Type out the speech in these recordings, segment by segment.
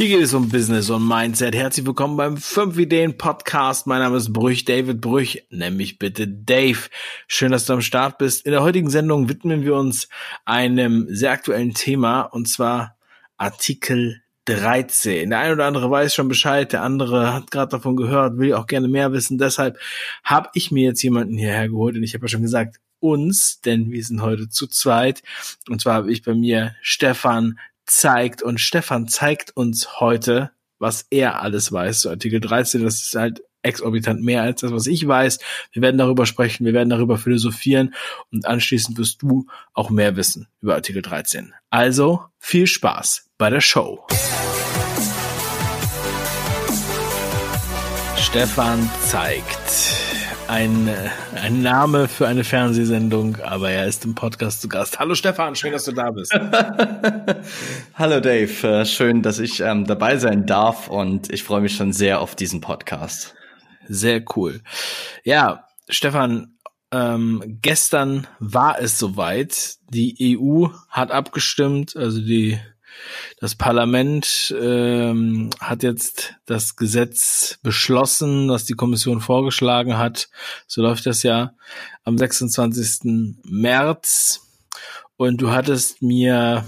Hier geht es um Business und Mindset. Herzlich willkommen beim 5 Ideen Podcast. Mein Name ist Brüch, David Brüch. Nenn mich bitte Dave. Schön, dass du am Start bist. In der heutigen Sendung widmen wir uns einem sehr aktuellen Thema und zwar Artikel 13. Der eine oder andere weiß schon Bescheid, der andere hat gerade davon gehört, will auch gerne mehr wissen. Deshalb habe ich mir jetzt jemanden hierher geholt und ich habe ja schon gesagt, uns, denn wir sind heute zu zweit. Und zwar habe ich bei mir Stefan zeigt und Stefan zeigt uns heute, was er alles weiß zu Artikel 13. Das ist halt exorbitant mehr als das, was ich weiß. Wir werden darüber sprechen, wir werden darüber philosophieren und anschließend wirst du auch mehr wissen über Artikel 13. Also viel Spaß bei der Show. Stefan zeigt ein, äh, ein Name für eine Fernsehsendung, aber er ist im Podcast zu Gast. Hallo Stefan, schön, dass du da bist. Hallo Dave, äh, schön, dass ich ähm, dabei sein darf und ich freue mich schon sehr auf diesen Podcast. Sehr cool. Ja, Stefan, ähm, gestern war es soweit. Die EU hat abgestimmt, also die das Parlament ähm, hat jetzt das Gesetz beschlossen, was die Kommission vorgeschlagen hat. So läuft das ja am 26. März. Und du hattest mir,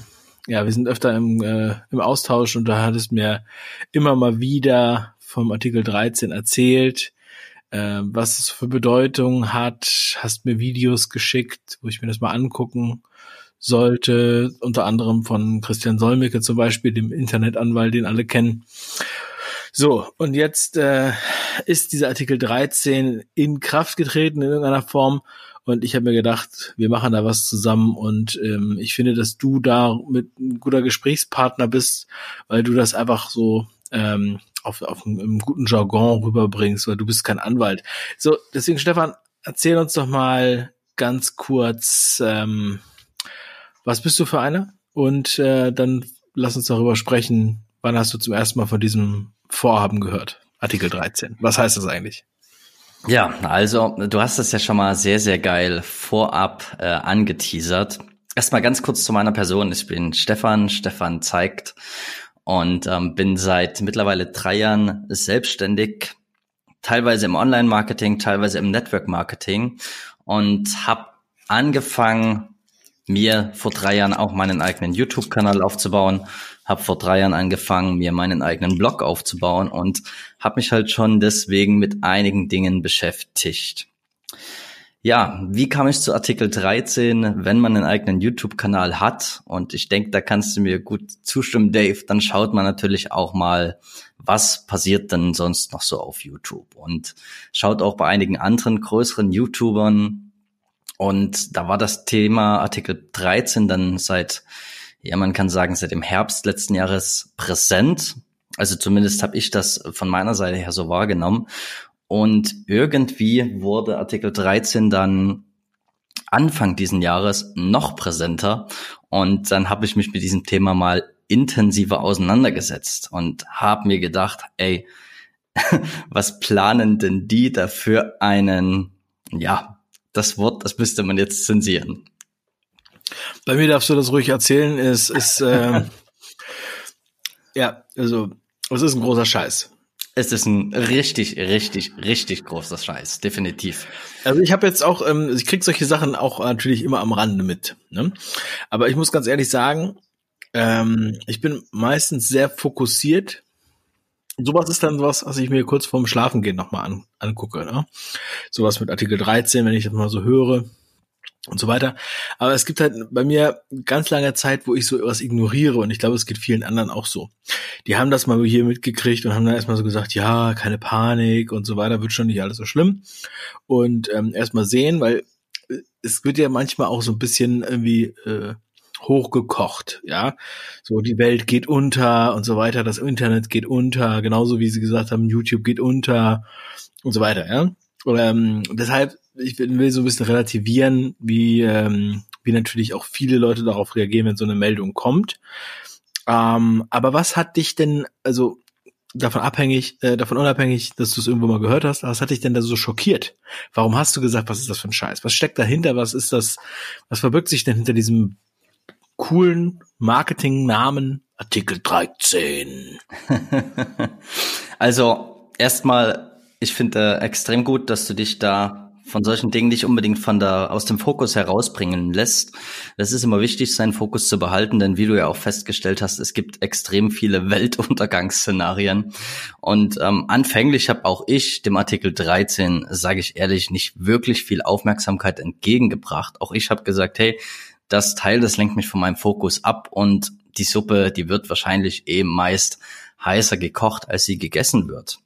ja, wir sind öfter im, äh, im Austausch und du hattest mir immer mal wieder vom Artikel 13 erzählt, äh, was es für Bedeutung hat, hast mir Videos geschickt, wo ich mir das mal angucken sollte, unter anderem von Christian Solmecke zum Beispiel, dem Internetanwalt, den alle kennen. So, und jetzt äh, ist dieser Artikel 13 in Kraft getreten in irgendeiner Form. Und ich habe mir gedacht, wir machen da was zusammen und ähm, ich finde, dass du da mit ein guter Gesprächspartner bist, weil du das einfach so ähm, auf, auf einem, guten Jargon rüberbringst, weil du bist kein Anwalt. So, deswegen Stefan, erzähl uns doch mal ganz kurz, ähm, was bist du für einer? Und äh, dann lass uns darüber sprechen, wann hast du zum ersten Mal von diesem Vorhaben gehört? Artikel 13. Was heißt das eigentlich? Ja, also du hast es ja schon mal sehr, sehr geil vorab äh, angeteasert. Erstmal ganz kurz zu meiner Person. Ich bin Stefan, Stefan zeigt und ähm, bin seit mittlerweile drei Jahren selbstständig, teilweise im Online-Marketing, teilweise im Network-Marketing und habe angefangen mir vor drei Jahren auch meinen eigenen YouTube-Kanal aufzubauen, habe vor drei Jahren angefangen, mir meinen eigenen Blog aufzubauen und habe mich halt schon deswegen mit einigen Dingen beschäftigt. Ja, wie kam ich zu Artikel 13, wenn man einen eigenen YouTube-Kanal hat? Und ich denke, da kannst du mir gut zustimmen, Dave. Dann schaut man natürlich auch mal, was passiert denn sonst noch so auf YouTube? Und schaut auch bei einigen anderen größeren YouTubern, und da war das Thema Artikel 13 dann seit, ja, man kann sagen, seit dem Herbst letzten Jahres präsent. Also zumindest habe ich das von meiner Seite her so wahrgenommen. Und irgendwie wurde Artikel 13 dann Anfang diesen Jahres noch präsenter. Und dann habe ich mich mit diesem Thema mal intensiver auseinandergesetzt und habe mir gedacht, ey, was planen denn die dafür einen, ja, das Wort, das müsste man jetzt zensieren. Bei mir darfst du das ruhig erzählen. Es ist äh, ja, also es ist ein großer Scheiß. Es ist ein richtig, richtig, richtig großer Scheiß, definitiv. Also ich habe jetzt auch, ähm, ich krieg solche Sachen auch natürlich immer am Rande mit. Ne? Aber ich muss ganz ehrlich sagen, ähm, ich bin meistens sehr fokussiert sowas ist dann was, was ich mir kurz vorm Schlafengehen nochmal an, angucke. Ne? Sowas mit Artikel 13, wenn ich das mal so höre und so weiter. Aber es gibt halt bei mir ganz lange Zeit, wo ich so etwas ignoriere und ich glaube, es geht vielen anderen auch so. Die haben das mal hier mitgekriegt und haben dann erstmal so gesagt, ja, keine Panik und so weiter, wird schon nicht alles so schlimm. Und ähm, erstmal sehen, weil es wird ja manchmal auch so ein bisschen irgendwie äh, hochgekocht, ja. So, die Welt geht unter und so weiter, das Internet geht unter, genauso wie sie gesagt haben, YouTube geht unter und so weiter, ja. Und, ähm, deshalb, ich will so ein bisschen relativieren, wie, ähm, wie natürlich auch viele Leute darauf reagieren, wenn so eine Meldung kommt. Ähm, aber was hat dich denn, also davon abhängig, äh, davon unabhängig, dass du es irgendwo mal gehört hast, was hat dich denn da so schockiert? Warum hast du gesagt, was ist das für ein Scheiß? Was steckt dahinter? Was ist das? Was verbirgt sich denn hinter diesem coolen Marketingnamen Artikel 13. also erstmal, ich finde äh, extrem gut, dass du dich da von solchen Dingen nicht unbedingt von der, aus dem Fokus herausbringen lässt. Das ist immer wichtig, seinen Fokus zu behalten, denn wie du ja auch festgestellt hast, es gibt extrem viele Weltuntergangsszenarien. Und ähm, anfänglich habe auch ich dem Artikel 13, sage ich ehrlich, nicht wirklich viel Aufmerksamkeit entgegengebracht. Auch ich habe gesagt, hey, das Teil, das lenkt mich von meinem Fokus ab und die Suppe, die wird wahrscheinlich eben meist heißer gekocht, als sie gegessen wird.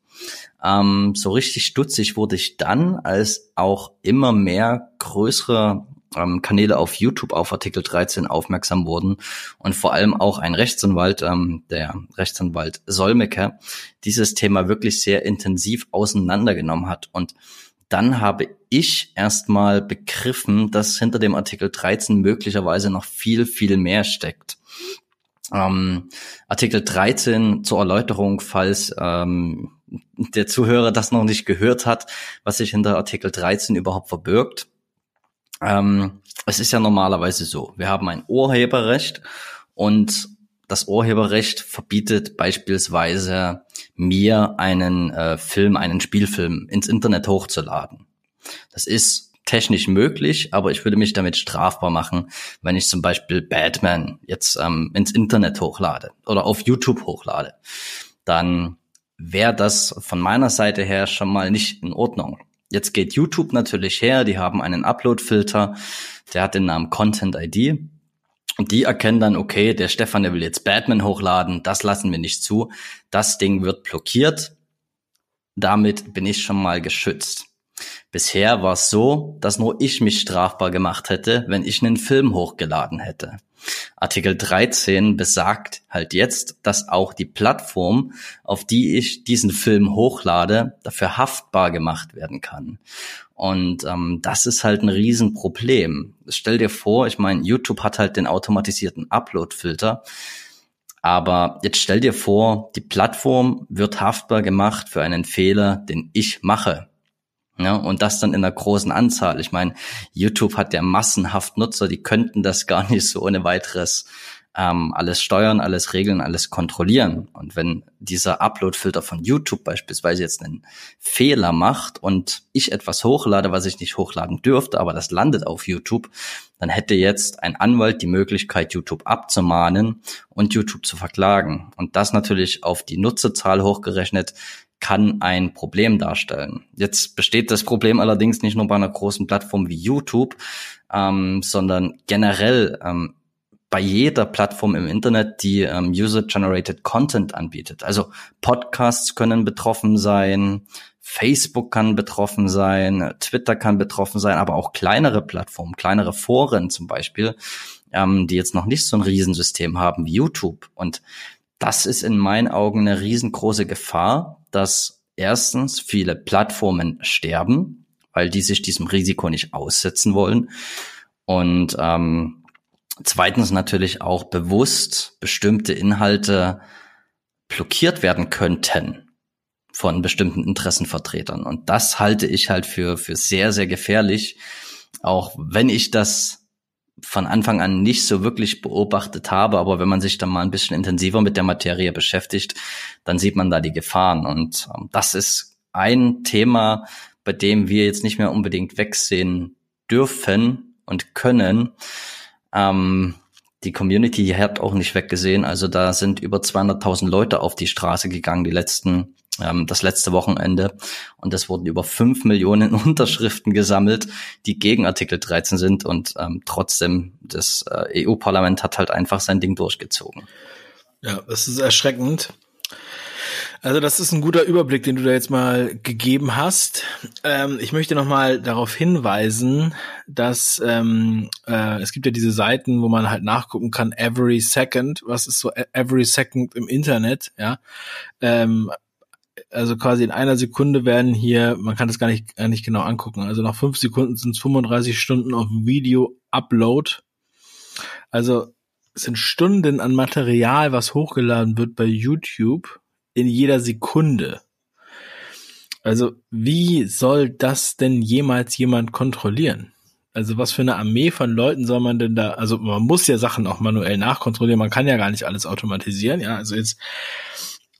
Ähm, so richtig stutzig wurde ich dann, als auch immer mehr größere ähm, Kanäle auf YouTube auf Artikel 13 aufmerksam wurden und vor allem auch ein Rechtsanwalt, ähm, der Rechtsanwalt Solmecke, dieses Thema wirklich sehr intensiv auseinandergenommen hat. Und dann habe ich erstmal begriffen, dass hinter dem Artikel 13 möglicherweise noch viel, viel mehr steckt. Ähm, Artikel 13 zur Erläuterung, falls ähm, der Zuhörer das noch nicht gehört hat, was sich hinter Artikel 13 überhaupt verbirgt. Ähm, es ist ja normalerweise so, wir haben ein Urheberrecht und das Urheberrecht verbietet beispielsweise mir einen äh, Film, einen Spielfilm ins Internet hochzuladen. Das ist technisch möglich, aber ich würde mich damit strafbar machen, wenn ich zum Beispiel Batman jetzt ähm, ins Internet hochlade oder auf YouTube hochlade. Dann wäre das von meiner Seite her schon mal nicht in Ordnung. Jetzt geht YouTube natürlich her, die haben einen Upload-Filter, der hat den Namen Content ID. Und die erkennen dann, okay, der Stefan, der will jetzt Batman hochladen, das lassen wir nicht zu. Das Ding wird blockiert. Damit bin ich schon mal geschützt. Bisher war es so, dass nur ich mich strafbar gemacht hätte, wenn ich einen Film hochgeladen hätte. Artikel 13 besagt halt jetzt, dass auch die Plattform, auf die ich diesen Film hochlade, dafür haftbar gemacht werden kann. Und ähm, das ist halt ein Riesenproblem. Stell dir vor, ich meine, YouTube hat halt den automatisierten Upload-Filter. Aber jetzt stell dir vor, die Plattform wird haftbar gemacht für einen Fehler, den ich mache. Ja, und das dann in einer großen Anzahl. Ich meine, YouTube hat ja massenhaft Nutzer, die könnten das gar nicht so ohne weiteres ähm, alles steuern, alles regeln, alles kontrollieren. Und wenn dieser Upload-Filter von YouTube beispielsweise jetzt einen Fehler macht und ich etwas hochlade, was ich nicht hochladen dürfte, aber das landet auf YouTube, dann hätte jetzt ein Anwalt die Möglichkeit, YouTube abzumahnen und YouTube zu verklagen. Und das natürlich auf die Nutzerzahl hochgerechnet kann ein Problem darstellen. Jetzt besteht das Problem allerdings nicht nur bei einer großen Plattform wie YouTube, ähm, sondern generell ähm, bei jeder Plattform im Internet, die ähm, User-Generated Content anbietet. Also Podcasts können betroffen sein, Facebook kann betroffen sein, Twitter kann betroffen sein, aber auch kleinere Plattformen, kleinere Foren zum Beispiel, ähm, die jetzt noch nicht so ein Riesensystem haben wie YouTube. Und das ist in meinen Augen eine riesengroße Gefahr, dass erstens viele Plattformen sterben, weil die sich diesem Risiko nicht aussetzen wollen. Und ähm, zweitens natürlich auch bewusst bestimmte Inhalte blockiert werden könnten von bestimmten Interessenvertretern. Und das halte ich halt für, für sehr, sehr gefährlich, auch wenn ich das von Anfang an nicht so wirklich beobachtet habe, aber wenn man sich dann mal ein bisschen intensiver mit der Materie beschäftigt, dann sieht man da die Gefahren. Und ähm, das ist ein Thema, bei dem wir jetzt nicht mehr unbedingt wegsehen dürfen und können. Ähm, die Community hat auch nicht weggesehen. Also da sind über 200.000 Leute auf die Straße gegangen die letzten ähm, das letzte Wochenende. Und es wurden über fünf Millionen Unterschriften gesammelt, die gegen Artikel 13 sind. Und ähm, trotzdem, das äh, EU-Parlament hat halt einfach sein Ding durchgezogen. Ja, das ist erschreckend. Also das ist ein guter Überblick, den du da jetzt mal gegeben hast. Ähm, ich möchte noch mal darauf hinweisen, dass ähm, äh, es gibt ja diese Seiten, wo man halt nachgucken kann, every second, was ist so every second im Internet, ja. Ähm, also quasi in einer Sekunde werden hier, man kann das gar nicht, gar nicht genau angucken. Also nach fünf Sekunden sind es 35 Stunden auf Video-Upload. Also es sind Stunden an Material, was hochgeladen wird bei YouTube in jeder Sekunde. Also wie soll das denn jemals jemand kontrollieren? Also was für eine Armee von Leuten soll man denn da, also man muss ja Sachen auch manuell nachkontrollieren, man kann ja gar nicht alles automatisieren, ja, also jetzt,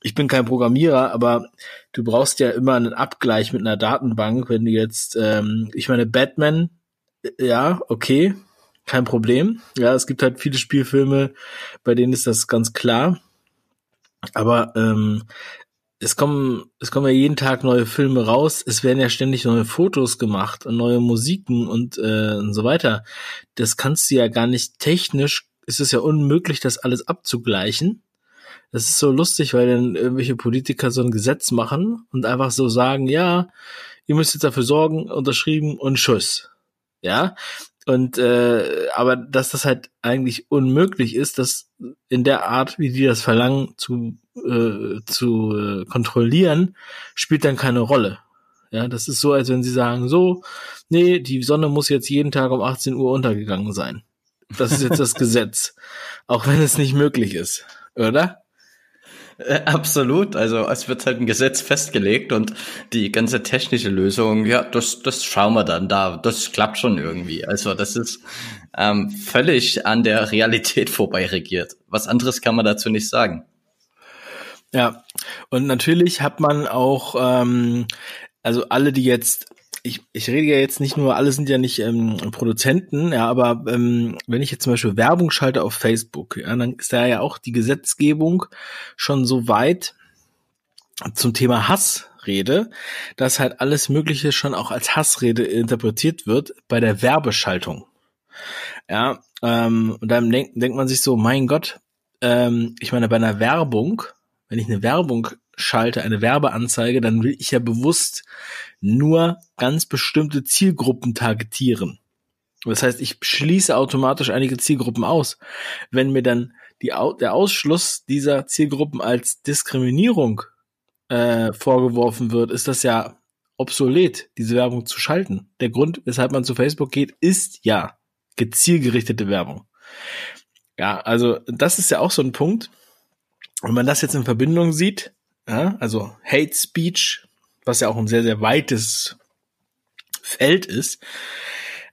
ich bin kein Programmierer, aber du brauchst ja immer einen Abgleich mit einer Datenbank, wenn du jetzt, ähm, ich meine, Batman, ja, okay, kein Problem. Ja, es gibt halt viele Spielfilme, bei denen ist das ganz klar. Aber ähm, es kommen, es kommen ja jeden Tag neue Filme raus, es werden ja ständig neue Fotos gemacht und neue Musiken und, äh, und so weiter. Das kannst du ja gar nicht technisch, ist es ja unmöglich, das alles abzugleichen. Das ist so lustig, weil dann irgendwelche Politiker so ein Gesetz machen und einfach so sagen, ja, ihr müsst jetzt dafür sorgen, unterschrieben und Schuss. Ja, und äh, aber dass das halt eigentlich unmöglich ist, das in der Art, wie die das verlangen, zu, äh, zu äh, kontrollieren, spielt dann keine Rolle. Ja, das ist so, als wenn sie sagen, so, nee, die Sonne muss jetzt jeden Tag um 18 Uhr untergegangen sein. Das ist jetzt das Gesetz. Auch wenn es nicht möglich ist, oder? Äh, absolut. Also es wird halt ein Gesetz festgelegt und die ganze technische Lösung, ja, das, das schauen wir dann da. Das klappt schon irgendwie. Also das ist ähm, völlig an der Realität vorbei regiert. Was anderes kann man dazu nicht sagen. Ja, und natürlich hat man auch, ähm, also alle, die jetzt ich, ich rede ja jetzt nicht nur, alle sind ja nicht ähm, Produzenten, ja, aber ähm, wenn ich jetzt zum Beispiel Werbung schalte auf Facebook, ja, dann ist da ja auch die Gesetzgebung schon so weit zum Thema Hassrede, dass halt alles Mögliche schon auch als Hassrede interpretiert wird bei der Werbeschaltung. Ja, ähm, und dann denkt, denkt man sich so, mein Gott, ähm, ich meine, bei einer Werbung, wenn ich eine Werbung schalte, eine Werbeanzeige, dann will ich ja bewusst nur ganz bestimmte Zielgruppen targetieren. Das heißt, ich schließe automatisch einige Zielgruppen aus. Wenn mir dann die, der Ausschluss dieser Zielgruppen als Diskriminierung äh, vorgeworfen wird, ist das ja obsolet, diese Werbung zu schalten. Der Grund, weshalb man zu Facebook geht, ist ja gezielgerichtete Werbung. Ja, also das ist ja auch so ein Punkt. Wenn man das jetzt in Verbindung sieht, ja, also Hate Speech, was ja auch ein sehr, sehr weites Feld ist,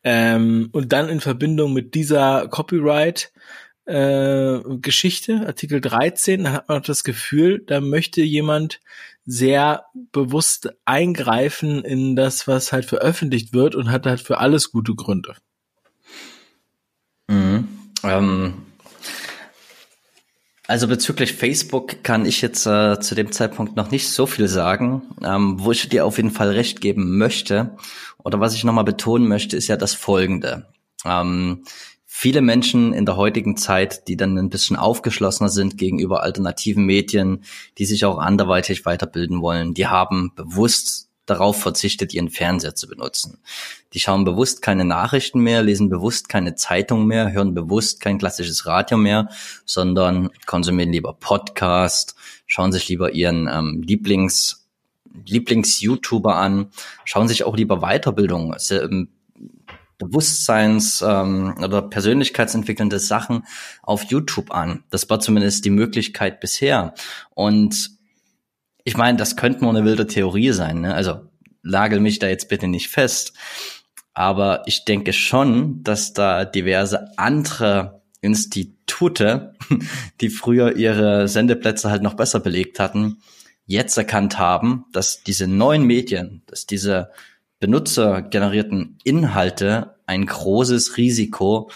ähm, und dann in Verbindung mit dieser Copyright äh, Geschichte, Artikel 13, da hat man das Gefühl, da möchte jemand sehr bewusst eingreifen in das, was halt veröffentlicht wird und hat halt für alles gute Gründe. Mhm. Ähm, also bezüglich Facebook kann ich jetzt äh, zu dem Zeitpunkt noch nicht so viel sagen. Ähm, wo ich dir auf jeden Fall recht geben möchte oder was ich nochmal betonen möchte, ist ja das Folgende. Ähm, viele Menschen in der heutigen Zeit, die dann ein bisschen aufgeschlossener sind gegenüber alternativen Medien, die sich auch anderweitig weiterbilden wollen, die haben bewusst darauf verzichtet, ihren Fernseher zu benutzen. Die schauen bewusst keine Nachrichten mehr, lesen bewusst keine Zeitung mehr, hören bewusst kein klassisches Radio mehr, sondern konsumieren lieber Podcast, schauen sich lieber ihren ähm, Lieblings Lieblings-YouTuber an, schauen sich auch lieber Weiterbildung, ähm, Bewusstseins- ähm, oder persönlichkeitsentwickelnde Sachen auf YouTube an. Das war zumindest die Möglichkeit bisher. Und ich meine, das könnte nur eine wilde Theorie sein. Ne? Also lagel mich da jetzt bitte nicht fest. Aber ich denke schon, dass da diverse andere Institute, die früher ihre Sendeplätze halt noch besser belegt hatten, jetzt erkannt haben, dass diese neuen Medien, dass diese benutzergenerierten Inhalte ein großes Risiko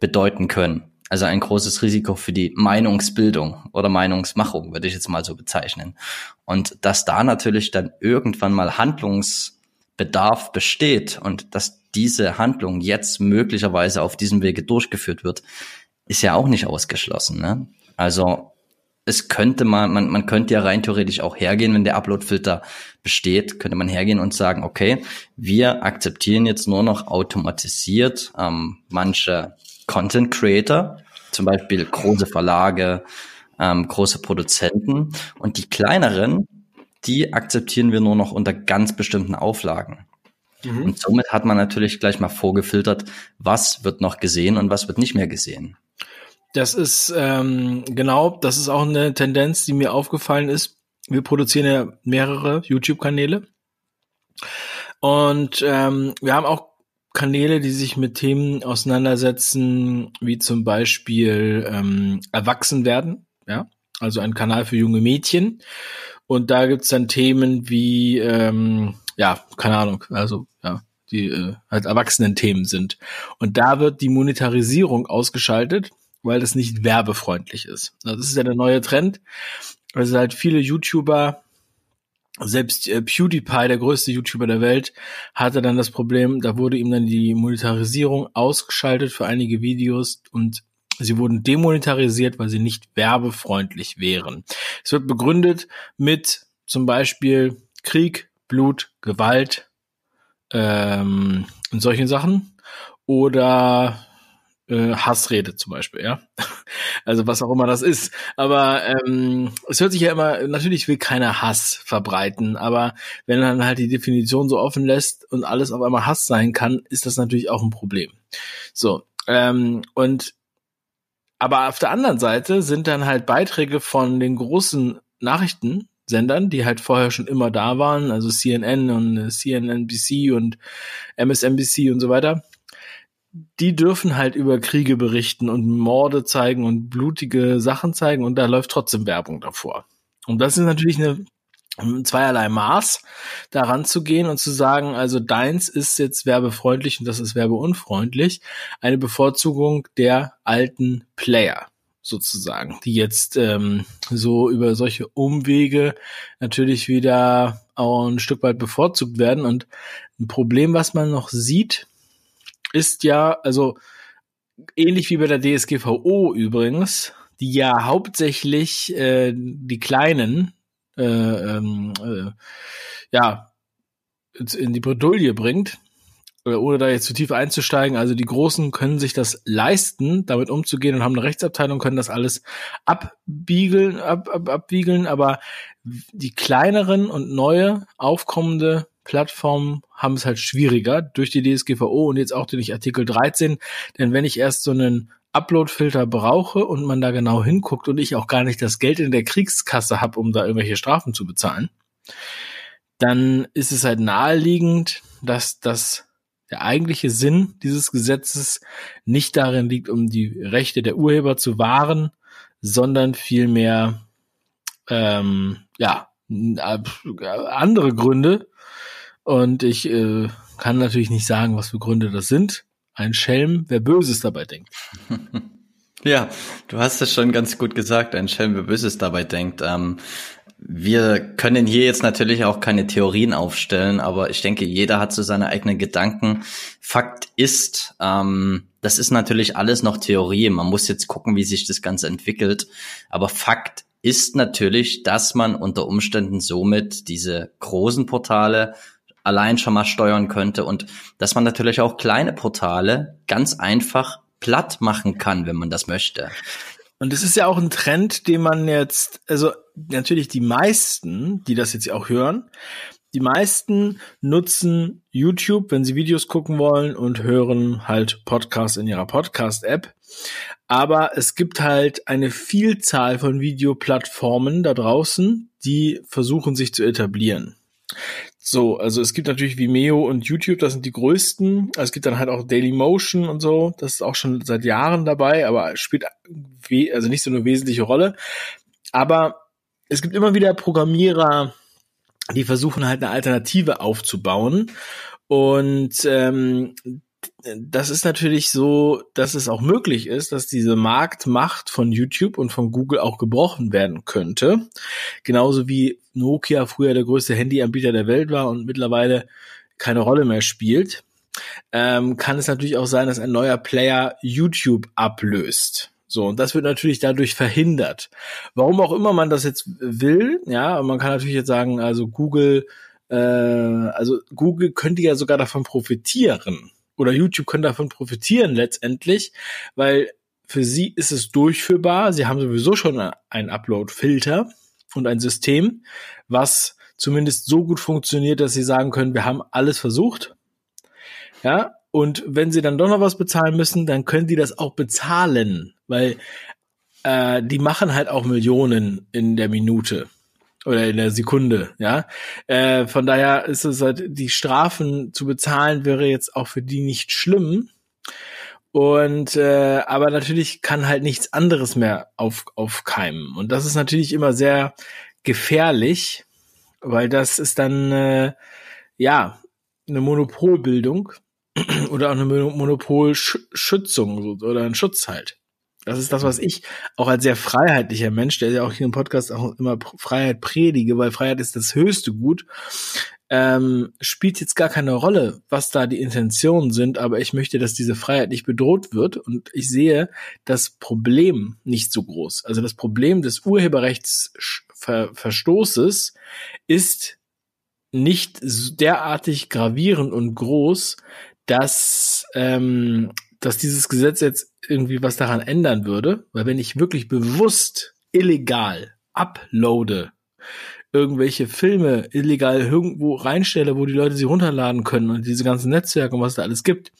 bedeuten können. Also ein großes Risiko für die Meinungsbildung oder Meinungsmachung, würde ich jetzt mal so bezeichnen. Und dass da natürlich dann irgendwann mal Handlungsbedarf besteht und dass diese Handlung jetzt möglicherweise auf diesem Wege durchgeführt wird, ist ja auch nicht ausgeschlossen. Ne? Also es könnte man, man, man könnte ja rein theoretisch auch hergehen, wenn der Uploadfilter besteht, könnte man hergehen und sagen, okay, wir akzeptieren jetzt nur noch automatisiert ähm, manche Content Creator, zum Beispiel große Verlage, ähm, große Produzenten und die kleineren, die akzeptieren wir nur noch unter ganz bestimmten Auflagen. Mhm. Und somit hat man natürlich gleich mal vorgefiltert, was wird noch gesehen und was wird nicht mehr gesehen. Das ist ähm, genau, das ist auch eine Tendenz, die mir aufgefallen ist. Wir produzieren ja mehrere YouTube-Kanäle und ähm, wir haben auch Kanäle, die sich mit Themen auseinandersetzen, wie zum Beispiel ähm, erwachsen werden, ja, also ein Kanal für junge Mädchen. Und da gibt's dann Themen wie, ähm, ja, keine Ahnung, also ja, die äh, halt Erwachsenen-Themen sind. Und da wird die Monetarisierung ausgeschaltet, weil das nicht werbefreundlich ist. Also das ist ja der neue Trend. Also halt viele YouTuber selbst äh, PewDiePie, der größte YouTuber der Welt, hatte dann das Problem, da wurde ihm dann die Monetarisierung ausgeschaltet für einige Videos und sie wurden demonetarisiert, weil sie nicht werbefreundlich wären. Es wird begründet mit zum Beispiel Krieg, Blut, Gewalt ähm, und solchen Sachen oder äh, Hassrede zum Beispiel, ja. Also was auch immer das ist. Aber ähm, es hört sich ja immer, natürlich will keiner Hass verbreiten, aber wenn man halt die Definition so offen lässt und alles auf einmal Hass sein kann, ist das natürlich auch ein Problem. So, ähm, und aber auf der anderen Seite sind dann halt Beiträge von den großen Nachrichtensendern, die halt vorher schon immer da waren, also CNN und CNNBC und MSNBC und so weiter, die dürfen halt über Kriege berichten und Morde zeigen und blutige Sachen zeigen und da läuft trotzdem Werbung davor. Und das ist natürlich eine zweierlei Maß, daran zu gehen und zu sagen, also deins ist jetzt werbefreundlich und das ist werbeunfreundlich. Eine Bevorzugung der alten Player sozusagen, die jetzt ähm, so über solche Umwege natürlich wieder auch ein Stück weit bevorzugt werden. Und ein Problem, was man noch sieht, ist ja, also ähnlich wie bei der DSGVO übrigens, die ja hauptsächlich äh, die kleinen äh, ähm, äh, ja in die Bredouille bringt, äh, ohne da jetzt zu tief einzusteigen. Also die Großen können sich das leisten, damit umzugehen und haben eine Rechtsabteilung, können das alles abbiegeln, ab, ab, abwiegeln, aber die kleineren und neue aufkommende Plattformen haben es halt schwieriger durch die DSGVO und jetzt auch durch Artikel 13. Denn wenn ich erst so einen Upload-Filter brauche und man da genau hinguckt und ich auch gar nicht das Geld in der Kriegskasse habe, um da irgendwelche Strafen zu bezahlen, dann ist es halt naheliegend, dass das der eigentliche Sinn dieses Gesetzes nicht darin liegt, um die Rechte der Urheber zu wahren, sondern vielmehr ähm, ja andere Gründe, und ich äh, kann natürlich nicht sagen, was für Gründe das sind. Ein Schelm, wer Böses dabei denkt. Ja, du hast es schon ganz gut gesagt, ein Schelm, wer Böses dabei denkt. Ähm, wir können hier jetzt natürlich auch keine Theorien aufstellen, aber ich denke, jeder hat so seine eigenen Gedanken. Fakt ist, ähm, das ist natürlich alles noch Theorie. Man muss jetzt gucken, wie sich das Ganze entwickelt. Aber Fakt ist natürlich, dass man unter Umständen somit diese großen Portale allein schon mal steuern könnte und dass man natürlich auch kleine Portale ganz einfach platt machen kann, wenn man das möchte. Und es ist ja auch ein Trend, den man jetzt, also natürlich die meisten, die das jetzt auch hören, die meisten nutzen YouTube, wenn sie Videos gucken wollen und hören halt Podcasts in ihrer Podcast-App. Aber es gibt halt eine Vielzahl von Videoplattformen da draußen, die versuchen sich zu etablieren. So, also es gibt natürlich Vimeo und YouTube, das sind die größten. Es gibt dann halt auch Dailymotion und so, das ist auch schon seit Jahren dabei, aber spielt also nicht so eine wesentliche Rolle. Aber es gibt immer wieder Programmierer, die versuchen halt eine Alternative aufzubauen. Und ähm, das ist natürlich so, dass es auch möglich ist, dass diese Marktmacht von YouTube und von Google auch gebrochen werden könnte. Genauso wie Nokia früher der größte Handyanbieter der Welt war und mittlerweile keine Rolle mehr spielt, ähm, kann es natürlich auch sein, dass ein neuer Player YouTube ablöst. So, und das wird natürlich dadurch verhindert. Warum auch immer man das jetzt will, ja, man kann natürlich jetzt sagen, also Google, äh, also Google könnte ja sogar davon profitieren, oder YouTube können davon profitieren letztendlich, weil für sie ist es durchführbar. Sie haben sowieso schon einen Upload-Filter und ein System, was zumindest so gut funktioniert, dass sie sagen können, wir haben alles versucht. Ja, und wenn sie dann doch noch was bezahlen müssen, dann können die das auch bezahlen, weil äh, die machen halt auch Millionen in der Minute. Oder in der Sekunde, ja. Äh, von daher ist es halt, die Strafen zu bezahlen wäre jetzt auch für die nicht schlimm. Und äh, aber natürlich kann halt nichts anderes mehr auf, aufkeimen. Und das ist natürlich immer sehr gefährlich, weil das ist dann äh, ja eine Monopolbildung oder auch eine Monopolschützung oder ein Schutz halt. Das ist das, was ich auch als sehr freiheitlicher Mensch, der ja auch hier im Podcast auch immer Freiheit predige, weil Freiheit ist das höchste Gut, ähm, spielt jetzt gar keine Rolle, was da die Intentionen sind, aber ich möchte, dass diese Freiheit nicht bedroht wird und ich sehe das Problem nicht so groß. Also das Problem des Urheberrechtsverstoßes ist nicht derartig gravierend und groß, dass ähm, dass dieses Gesetz jetzt irgendwie was daran ändern würde, weil wenn ich wirklich bewusst illegal uploade, irgendwelche Filme illegal irgendwo reinstelle, wo die Leute sie runterladen können und diese ganzen Netzwerke und was da alles gibt,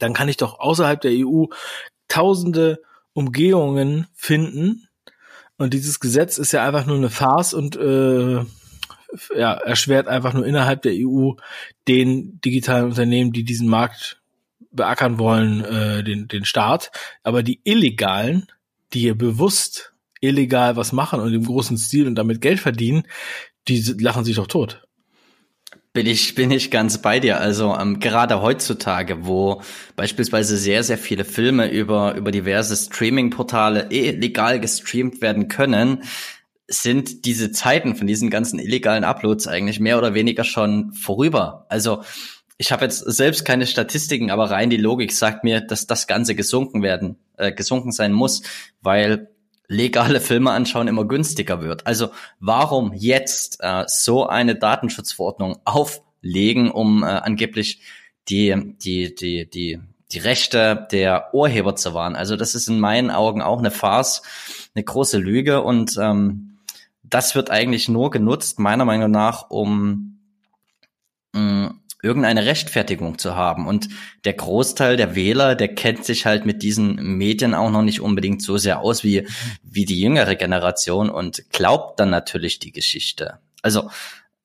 dann kann ich doch außerhalb der EU tausende Umgehungen finden. Und dieses Gesetz ist ja einfach nur eine Farce und äh, ja, erschwert einfach nur innerhalb der EU den digitalen Unternehmen, die diesen Markt beackern wollen, äh, den, den Staat. Aber die Illegalen, die hier bewusst illegal was machen und im großen Stil und damit Geld verdienen, die lachen sich doch tot. Bin ich, bin ich ganz bei dir. Also ähm, gerade heutzutage, wo beispielsweise sehr, sehr viele Filme über, über diverse Streaming-Portale illegal gestreamt werden können, sind diese Zeiten von diesen ganzen illegalen Uploads eigentlich mehr oder weniger schon vorüber. Also ich habe jetzt selbst keine Statistiken, aber rein die Logik sagt mir, dass das Ganze gesunken werden, äh, gesunken sein muss, weil legale Filme anschauen immer günstiger wird. Also warum jetzt äh, so eine Datenschutzverordnung auflegen, um äh, angeblich die, die, die, die, die Rechte der Urheber zu wahren? Also das ist in meinen Augen auch eine Farce, eine große Lüge und ähm, das wird eigentlich nur genutzt, meiner Meinung nach, um mh, mm, irgendeine Rechtfertigung zu haben. Und der Großteil der Wähler, der kennt sich halt mit diesen Medien auch noch nicht unbedingt so sehr aus wie, wie die jüngere Generation und glaubt dann natürlich die Geschichte. Also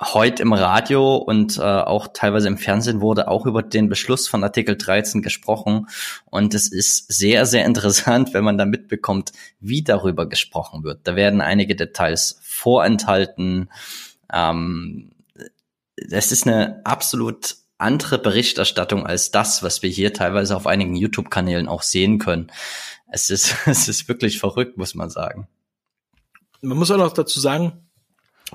heute im Radio und äh, auch teilweise im Fernsehen wurde auch über den Beschluss von Artikel 13 gesprochen. Und es ist sehr, sehr interessant, wenn man da mitbekommt, wie darüber gesprochen wird. Da werden einige Details vorenthalten. Ähm, das ist eine absolut andere Berichterstattung als das, was wir hier teilweise auf einigen YouTube-Kanälen auch sehen können. Es ist, es ist wirklich verrückt, muss man sagen. Man muss auch noch dazu sagen,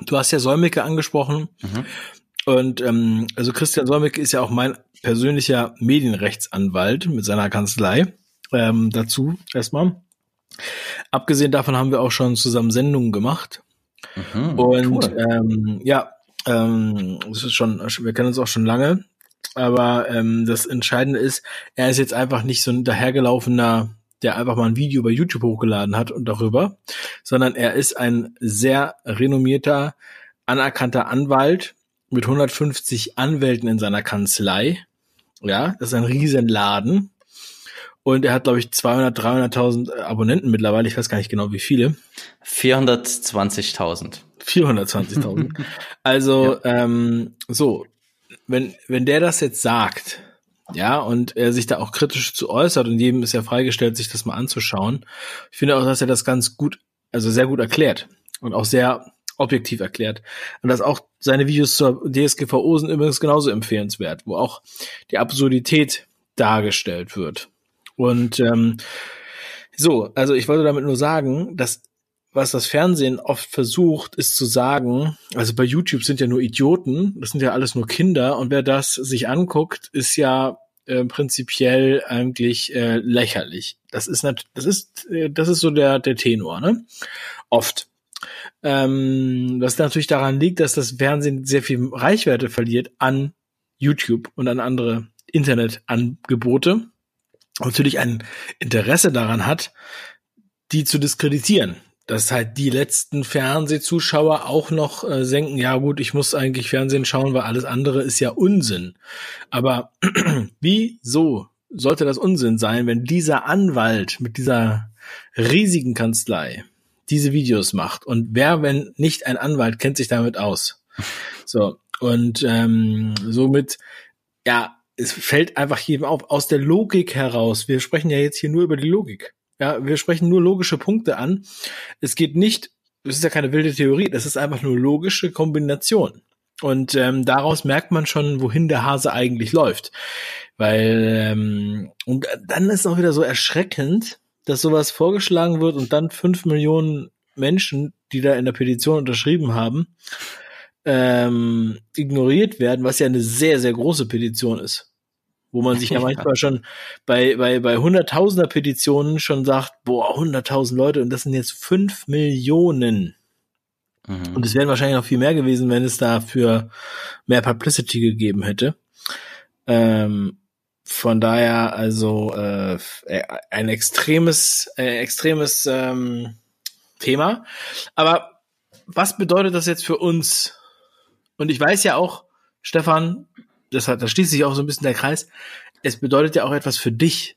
du hast ja Solmecke angesprochen. Mhm. Und ähm, also Christian Solmecke ist ja auch mein persönlicher Medienrechtsanwalt mit seiner Kanzlei. Ähm, dazu erstmal. Abgesehen davon haben wir auch schon zusammen Sendungen gemacht. Mhm, und cool. ähm, ja, ähm, das ist schon, wir kennen uns auch schon lange. Aber ähm, das Entscheidende ist, er ist jetzt einfach nicht so ein dahergelaufener, der einfach mal ein Video bei YouTube hochgeladen hat und darüber, sondern er ist ein sehr renommierter, anerkannter Anwalt mit 150 Anwälten in seiner Kanzlei. Ja, das ist ein Riesenladen. Und er hat, glaube ich, 200, 300.000 Abonnenten mittlerweile. Ich weiß gar nicht genau, wie viele. 420.000. 420.000. also, ja. ähm, so, wenn, wenn der das jetzt sagt, ja, und er sich da auch kritisch zu äußert und jedem ist ja freigestellt, sich das mal anzuschauen. Ich finde auch, dass er das ganz gut, also sehr gut erklärt und auch sehr objektiv erklärt. Und dass auch seine Videos zur DSGVO sind übrigens genauso empfehlenswert, wo auch die Absurdität dargestellt wird. Und ähm, so, also ich wollte damit nur sagen, dass was das Fernsehen oft versucht, ist zu sagen, also bei YouTube sind ja nur Idioten, das sind ja alles nur Kinder und wer das sich anguckt, ist ja äh, prinzipiell eigentlich äh, lächerlich. Das ist nat das ist äh, das ist so der der Tenor, ne? Oft. Ähm, was natürlich daran liegt, dass das Fernsehen sehr viel Reichweite verliert an YouTube und an andere Internetangebote. Natürlich ein Interesse daran hat, die zu diskreditieren dass halt die letzten Fernsehzuschauer auch noch äh, senken, ja gut, ich muss eigentlich Fernsehen schauen, weil alles andere ist ja Unsinn. Aber wieso sollte das Unsinn sein, wenn dieser Anwalt mit dieser riesigen Kanzlei, diese Videos macht. Und wer, wenn nicht ein Anwalt, kennt sich damit aus. So, und ähm, somit, ja, es fällt einfach jedem auf, aus der Logik heraus. Wir sprechen ja jetzt hier nur über die Logik. Ja, wir sprechen nur logische Punkte an. Es geht nicht, es ist ja keine wilde Theorie, das ist einfach nur logische Kombination. Und ähm, daraus merkt man schon, wohin der Hase eigentlich läuft. Weil, ähm, und dann ist auch wieder so erschreckend, dass sowas vorgeschlagen wird und dann fünf Millionen Menschen, die da in der Petition unterschrieben haben, ähm, ignoriert werden, was ja eine sehr, sehr große Petition ist. Wo man sich ja manchmal schon bei, bei, bei hunderttausender Petitionen schon sagt, boah, hunderttausend Leute und das sind jetzt fünf Millionen. Mhm. Und es wären wahrscheinlich noch viel mehr gewesen, wenn es dafür mehr Publicity gegeben hätte. Ähm, von daher also äh, ein extremes, äh, extremes ähm, Thema. Aber was bedeutet das jetzt für uns? Und ich weiß ja auch, Stefan, das hat, da schließt sich auch so ein bisschen der Kreis. Es bedeutet ja auch etwas für dich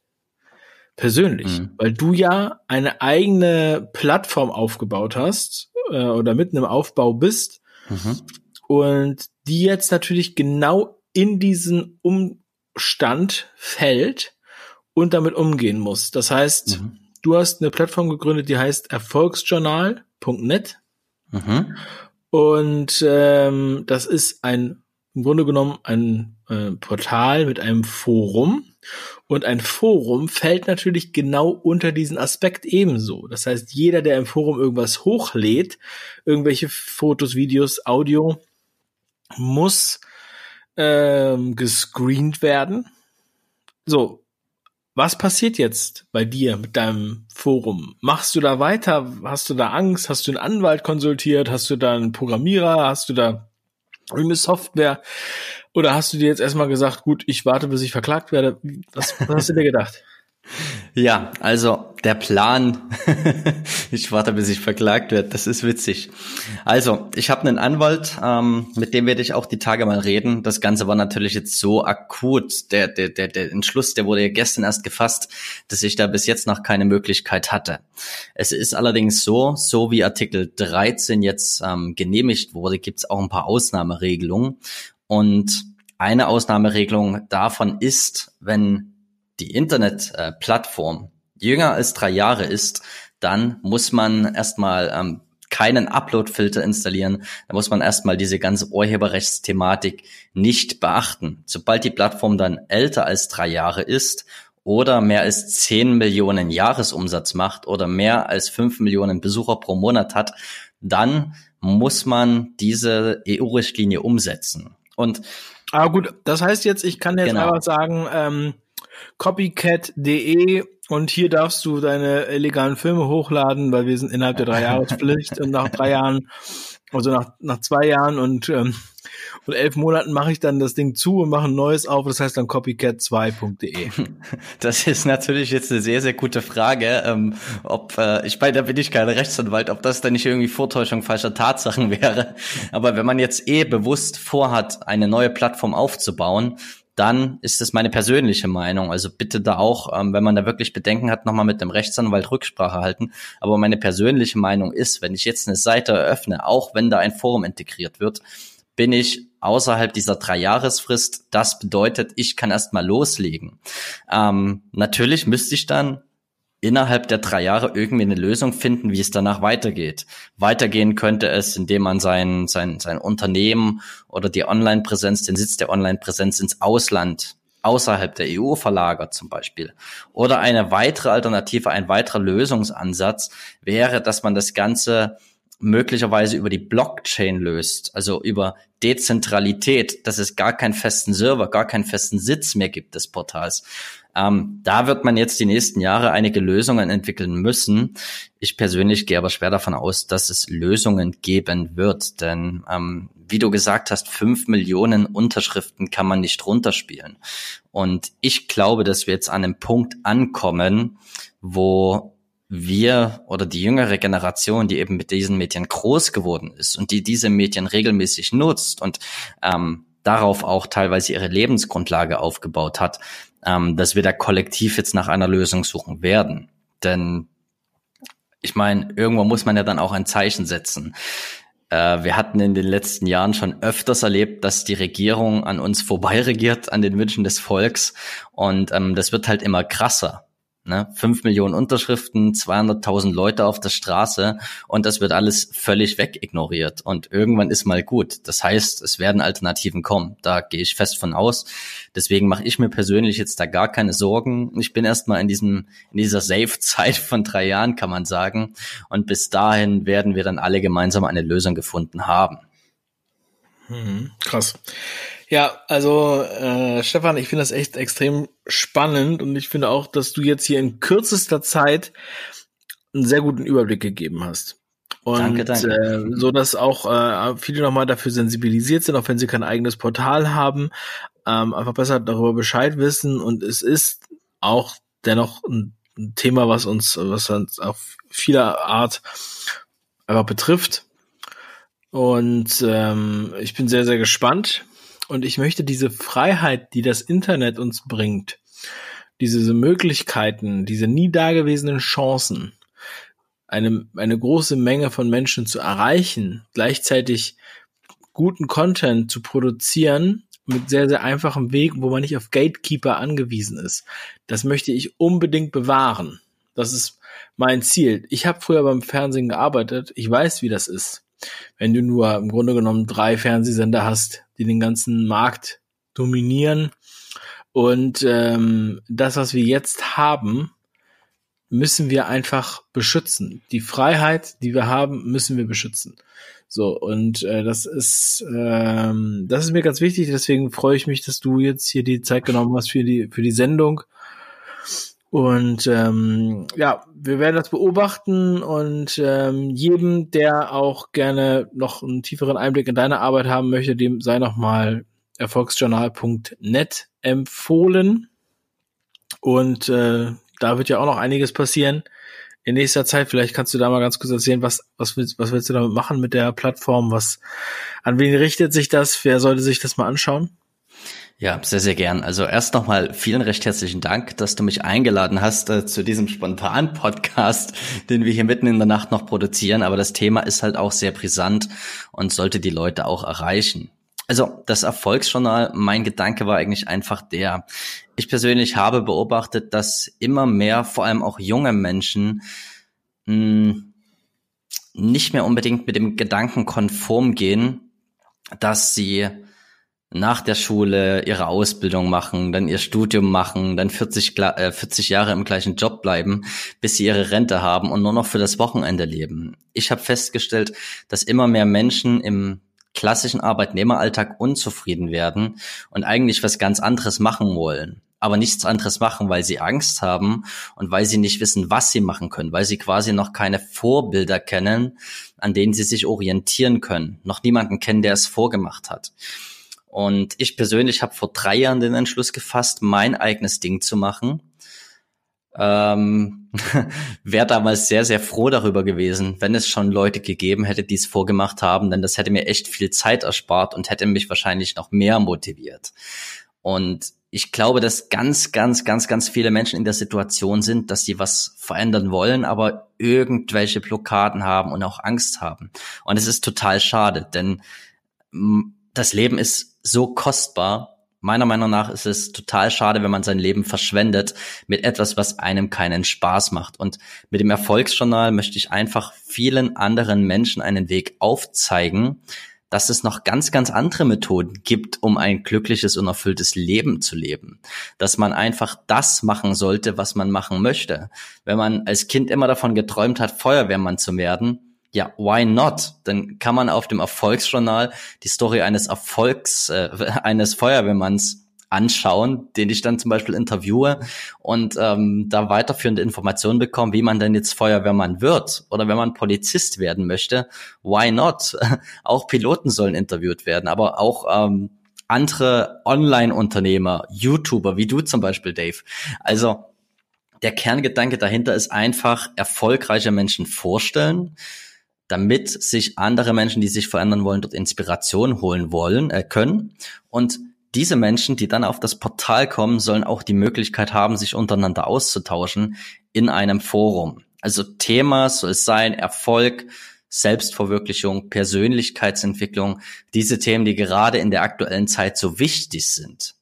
persönlich, mhm. weil du ja eine eigene Plattform aufgebaut hast äh, oder mitten im Aufbau bist mhm. und die jetzt natürlich genau in diesen Umstand fällt und damit umgehen muss. Das heißt, mhm. du hast eine Plattform gegründet, die heißt erfolgsjournal.net mhm. und ähm, das ist ein im Grunde genommen ein äh, Portal mit einem Forum. Und ein Forum fällt natürlich genau unter diesen Aspekt ebenso. Das heißt, jeder, der im Forum irgendwas hochlädt, irgendwelche Fotos, Videos, Audio, muss ähm, gescreent werden. So, was passiert jetzt bei dir mit deinem Forum? Machst du da weiter? Hast du da Angst? Hast du einen Anwalt konsultiert? Hast du da einen Programmierer? Hast du da irgendeine Software? Oder hast du dir jetzt erstmal gesagt, gut, ich warte, bis ich verklagt werde? Was, was hast du dir gedacht? Ja, also der Plan, ich warte, bis ich verklagt werde, das ist witzig. Also, ich habe einen Anwalt, ähm, mit dem werde ich auch die Tage mal reden. Das Ganze war natürlich jetzt so akut. Der, der, der, der Entschluss, der wurde ja gestern erst gefasst, dass ich da bis jetzt noch keine Möglichkeit hatte. Es ist allerdings so, so wie Artikel 13 jetzt ähm, genehmigt wurde, gibt es auch ein paar Ausnahmeregelungen. Und eine Ausnahmeregelung davon ist, wenn die Internetplattform äh, jünger als drei Jahre ist, dann muss man erstmal ähm, keinen Upload-Filter installieren. Da muss man erstmal diese ganze Urheberrechtsthematik nicht beachten. Sobald die Plattform dann älter als drei Jahre ist oder mehr als zehn Millionen Jahresumsatz macht oder mehr als fünf Millionen Besucher pro Monat hat, dann muss man diese EU-Richtlinie umsetzen. Und Ah gut, das heißt jetzt, ich kann jetzt genau. einfach sagen, ähm, copycat.de und hier darfst du deine illegalen Filme hochladen, weil wir sind innerhalb der drei Jahrespflicht und nach drei Jahren, also nach, nach zwei Jahren und, ähm, und elf Monaten mache ich dann das Ding zu und mache ein neues auf, das heißt dann copycat2.de. Das ist natürlich jetzt eine sehr, sehr gute Frage, ähm, ob, äh, ich meine, da bin ich kein Rechtsanwalt, ob das dann nicht irgendwie Vortäuschung falscher Tatsachen wäre. Aber wenn man jetzt eh bewusst vorhat, eine neue Plattform aufzubauen, dann ist es meine persönliche Meinung. Also bitte da auch, ähm, wenn man da wirklich Bedenken hat, nochmal mit dem Rechtsanwalt Rücksprache halten. Aber meine persönliche Meinung ist, wenn ich jetzt eine Seite eröffne, auch wenn da ein Forum integriert wird, bin ich außerhalb dieser Drei-Jahresfrist. Das bedeutet, ich kann erstmal loslegen. Ähm, natürlich müsste ich dann innerhalb der drei Jahre irgendwie eine Lösung finden, wie es danach weitergeht. Weitergehen könnte es, indem man sein, sein, sein Unternehmen oder die Online-Präsenz, den Sitz der Online-Präsenz ins Ausland außerhalb der EU verlagert zum Beispiel. Oder eine weitere Alternative, ein weiterer Lösungsansatz wäre, dass man das Ganze möglicherweise über die Blockchain löst, also über Dezentralität, dass es gar keinen festen Server, gar keinen festen Sitz mehr gibt des Portals. Ähm, da wird man jetzt die nächsten Jahre einige Lösungen entwickeln müssen. Ich persönlich gehe aber schwer davon aus, dass es Lösungen geben wird, denn ähm, wie du gesagt hast, fünf Millionen Unterschriften kann man nicht runterspielen. Und ich glaube, dass wir jetzt an einem Punkt ankommen, wo wir oder die jüngere Generation, die eben mit diesen Medien groß geworden ist und die diese Medien regelmäßig nutzt und ähm, darauf auch teilweise ihre Lebensgrundlage aufgebaut hat, ähm, dass wir da kollektiv jetzt nach einer Lösung suchen werden. Denn ich meine, irgendwo muss man ja dann auch ein Zeichen setzen. Äh, wir hatten in den letzten Jahren schon öfters erlebt, dass die Regierung an uns vorbeiregiert, an den Wünschen des Volks. Und ähm, das wird halt immer krasser. Ne? Fünf Millionen Unterschriften, 200.000 Leute auf der Straße und das wird alles völlig wegignoriert. Und irgendwann ist mal gut. Das heißt, es werden Alternativen kommen. Da gehe ich fest von aus. Deswegen mache ich mir persönlich jetzt da gar keine Sorgen. Ich bin erstmal in diesem, in dieser Safe-Zeit von drei Jahren, kann man sagen. Und bis dahin werden wir dann alle gemeinsam eine Lösung gefunden haben. Hm, krass. Ja, also äh, Stefan, ich finde das echt extrem spannend und ich finde auch, dass du jetzt hier in kürzester Zeit einen sehr guten Überblick gegeben hast. Und danke, danke. Äh, so dass auch äh, viele nochmal dafür sensibilisiert sind, auch wenn sie kein eigenes Portal haben, ähm, einfach besser darüber Bescheid wissen. Und es ist auch dennoch ein, ein Thema, was uns, was uns auf vieler Art einfach betrifft. Und ähm, ich bin sehr, sehr gespannt, und ich möchte diese Freiheit, die das Internet uns bringt, diese Möglichkeiten, diese nie dagewesenen Chancen, eine, eine große Menge von Menschen zu erreichen, gleichzeitig guten Content zu produzieren mit sehr, sehr einfachem Weg, wo man nicht auf Gatekeeper angewiesen ist. Das möchte ich unbedingt bewahren. Das ist mein Ziel. Ich habe früher beim Fernsehen gearbeitet. Ich weiß, wie das ist wenn du nur im Grunde genommen drei Fernsehsender hast, die den ganzen Markt dominieren. Und ähm, das, was wir jetzt haben, müssen wir einfach beschützen. Die Freiheit, die wir haben, müssen wir beschützen. So, und äh, das ist ähm, das ist mir ganz wichtig, deswegen freue ich mich, dass du jetzt hier die Zeit genommen hast für die, für die Sendung. Und ähm, ja, wir werden das beobachten und ähm, jedem, der auch gerne noch einen tieferen Einblick in deine Arbeit haben möchte, dem sei nochmal erfolgsjournal.net empfohlen. Und äh, da wird ja auch noch einiges passieren in nächster Zeit. Vielleicht kannst du da mal ganz kurz erzählen, was, was, willst, was willst du damit machen mit der Plattform? Was, an wen richtet sich das? Wer sollte sich das mal anschauen? Ja, sehr, sehr gern. Also erst nochmal vielen recht herzlichen Dank, dass du mich eingeladen hast äh, zu diesem spontanen Podcast, den wir hier mitten in der Nacht noch produzieren. Aber das Thema ist halt auch sehr brisant und sollte die Leute auch erreichen. Also das Erfolgsjournal, mein Gedanke war eigentlich einfach der, ich persönlich habe beobachtet, dass immer mehr, vor allem auch junge Menschen, mh, hm, nicht mehr unbedingt mit dem Gedanken konform gehen, dass sie nach der Schule ihre Ausbildung machen, dann ihr Studium machen, dann 40, äh, 40 Jahre im gleichen Job bleiben, bis sie ihre Rente haben und nur noch für das Wochenende leben. Ich habe festgestellt, dass immer mehr Menschen im klassischen Arbeitnehmeralltag unzufrieden werden und eigentlich was ganz anderes machen wollen aber nichts anderes machen, weil sie Angst haben und weil sie nicht wissen, was sie machen können, weil sie quasi noch keine Vorbilder kennen, an denen sie sich orientieren können, noch niemanden kennen, der es vorgemacht hat. Und ich persönlich habe vor drei Jahren den Entschluss gefasst, mein eigenes Ding zu machen. Ähm, Wäre damals sehr, sehr froh darüber gewesen, wenn es schon Leute gegeben hätte, die es vorgemacht haben, denn das hätte mir echt viel Zeit erspart und hätte mich wahrscheinlich noch mehr motiviert. Und ich glaube, dass ganz, ganz, ganz, ganz viele Menschen in der Situation sind, dass sie was verändern wollen, aber irgendwelche Blockaden haben und auch Angst haben. Und es ist total schade, denn das Leben ist so kostbar. Meiner Meinung nach ist es total schade, wenn man sein Leben verschwendet mit etwas, was einem keinen Spaß macht. Und mit dem Erfolgsjournal möchte ich einfach vielen anderen Menschen einen Weg aufzeigen, dass es noch ganz, ganz andere Methoden gibt, um ein glückliches und erfülltes Leben zu leben. Dass man einfach das machen sollte, was man machen möchte. Wenn man als Kind immer davon geträumt hat, Feuerwehrmann zu werden, ja, why not? Dann kann man auf dem Erfolgsjournal die Story eines Erfolgs, äh, eines Feuerwehrmanns anschauen, den ich dann zum Beispiel interviewe und ähm, da weiterführende Informationen bekomme, wie man denn jetzt Feuerwehrmann wird oder wenn man Polizist werden möchte, why not? auch Piloten sollen interviewt werden, aber auch ähm, andere Online-Unternehmer, YouTuber, wie du zum Beispiel, Dave. Also der Kerngedanke dahinter ist einfach erfolgreiche Menschen vorstellen, damit sich andere Menschen, die sich verändern wollen, dort Inspiration holen wollen, äh, können. Und diese Menschen, die dann auf das Portal kommen, sollen auch die Möglichkeit haben, sich untereinander auszutauschen in einem Forum. Also Thema soll sein Erfolg, Selbstverwirklichung, Persönlichkeitsentwicklung, diese Themen, die gerade in der aktuellen Zeit so wichtig sind,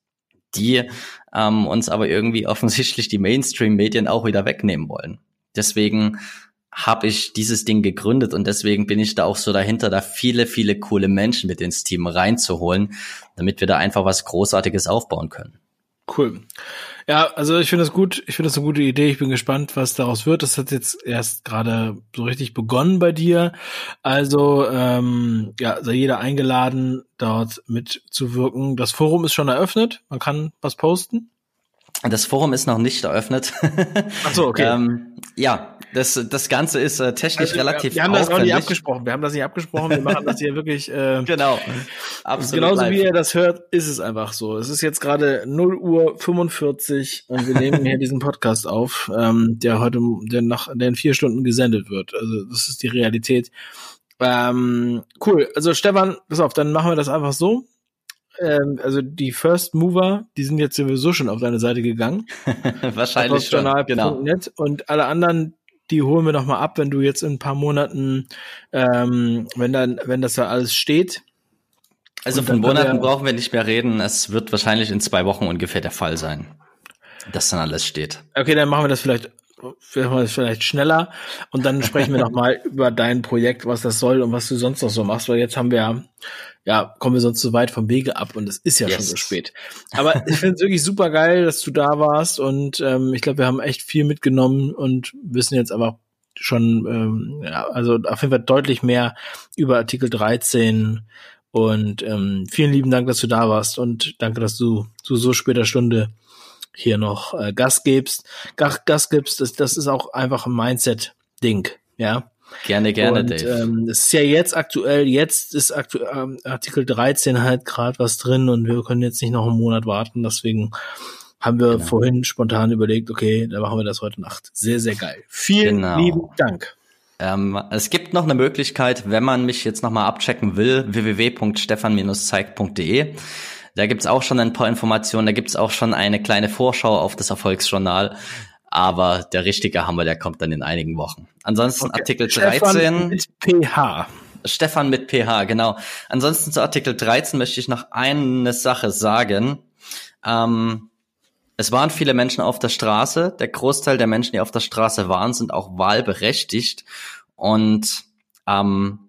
die ähm, uns aber irgendwie offensichtlich die Mainstream-Medien auch wieder wegnehmen wollen. Deswegen habe ich dieses Ding gegründet und deswegen bin ich da auch so dahinter, da viele, viele coole Menschen mit ins Team reinzuholen, damit wir da einfach was Großartiges aufbauen können. Cool. Ja, also ich finde das gut. Ich finde das eine gute Idee. Ich bin gespannt, was daraus wird. Das hat jetzt erst gerade so richtig begonnen bei dir. Also ähm, ja, sei jeder eingeladen, dort mitzuwirken. Das Forum ist schon eröffnet. Man kann was posten. Das Forum ist noch nicht eröffnet. Ach so, okay. ähm, ja, das, das Ganze ist äh, technisch Also, relativ Wir haben das auch nicht abgesprochen. Wir haben das nicht abgesprochen. Wir machen das hier wirklich. Äh, Genau. Absolut Absolut genauso live. wie ihr das hört, ist es einfach so. Es ist jetzt gerade 0 Uhr 45 und wir nehmen hier diesen Podcast auf, ähm, der heute, der nach, der in vier Stunden gesendet wird. Also das ist die Realität. Ähm, cool. Also Stefan, pass auf, dann machen wir das einfach so. Ähm, also die First Mover, die sind jetzt sowieso schon auf deine Seite gegangen. Wahrscheinlich schon. Genau. Genau. Und alle anderen, die holen wir noch mal ab, wenn du jetzt in ein paar Monaten, ähm, wenn dann, wenn das da alles steht. Also von Monaten brauchen wir nicht mehr reden. Es wird wahrscheinlich in zwei Wochen ungefähr der Fall sein, dass dann alles steht. Okay, dann machen wir das vielleicht, vielleicht schneller und dann sprechen wir noch mal über dein Projekt, was das soll und was du sonst noch so machst, weil jetzt haben wir ja, kommen wir sonst zu weit vom Wege ab und es ist ja schon Yes. so spät. Aber ich finde es wirklich super geil, dass du da warst und ähm, ich glaube, wir haben echt viel mitgenommen und wissen jetzt aber schon, ähm, ja, also auf jeden Fall deutlich mehr über Artikel 13 und ähm, vielen lieben Dank, dass du da warst und danke, dass du zu so später Stunde hier noch äh, Gas gibst. Gas, Gas gibst, das, das ist auch einfach ein Mindset-Ding, ja. Gerne, gerne, und, Dave. Ähm, das ist ja jetzt aktuell, jetzt ist aktu ähm, Artikel 13 halt gerade was drin und wir können jetzt nicht noch einen Monat warten, deswegen haben wir Genau. vorhin spontan überlegt, okay, dann machen wir das heute Nacht. Sehr, sehr geil. Vielen Genau. lieben Dank. Ähm, es gibt noch eine Möglichkeit, wenn man mich jetzt nochmal abchecken will, www.stefan-zeigt.de. Da gibt's auch schon ein paar Informationen, da gibt's auch schon eine kleine Vorschau auf das Erfolgsjournal. Aber der richtige Hammer, der kommt dann in einigen Wochen. Ansonsten Okay. Artikel Stefan 13. mit PH. Stefan mit PH, genau. Ansonsten zu Artikel 13 möchte ich noch eine Sache sagen. Ähm, es waren viele Menschen auf der Straße. Der Großteil der Menschen, die auf der Straße waren, sind auch wahlberechtigt. Und am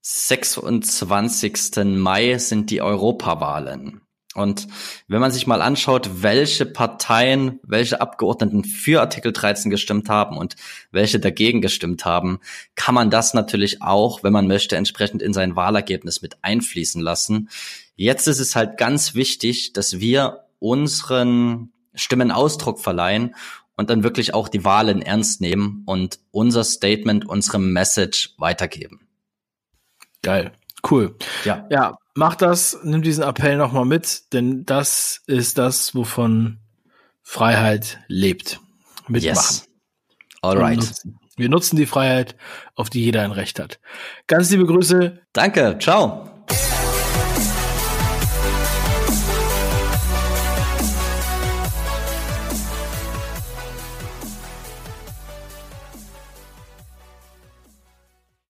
26. Mai sind die Europawahlen. Und wenn man sich mal anschaut, welche Parteien, welche Abgeordneten für Artikel 13 gestimmt haben und welche dagegen gestimmt haben, kann man das natürlich auch, wenn man möchte, entsprechend in sein Wahlergebnis mit einfließen lassen. Jetzt ist es halt ganz wichtig, dass wir unseren Stimmen Ausdruck verleihen und dann wirklich auch die Wahlen ernst nehmen und unser Statement, unsere Message weitergeben. Geil. Cool. Ja. Ja, mach das, nimm diesen Appell nochmal mit, denn das ist das, wovon Freiheit lebt. Mitmachen. Yes. Alright. Nutzen. Wir nutzen die Freiheit, auf die jeder ein Recht hat. Ganz liebe Grüße. Danke. Ciao.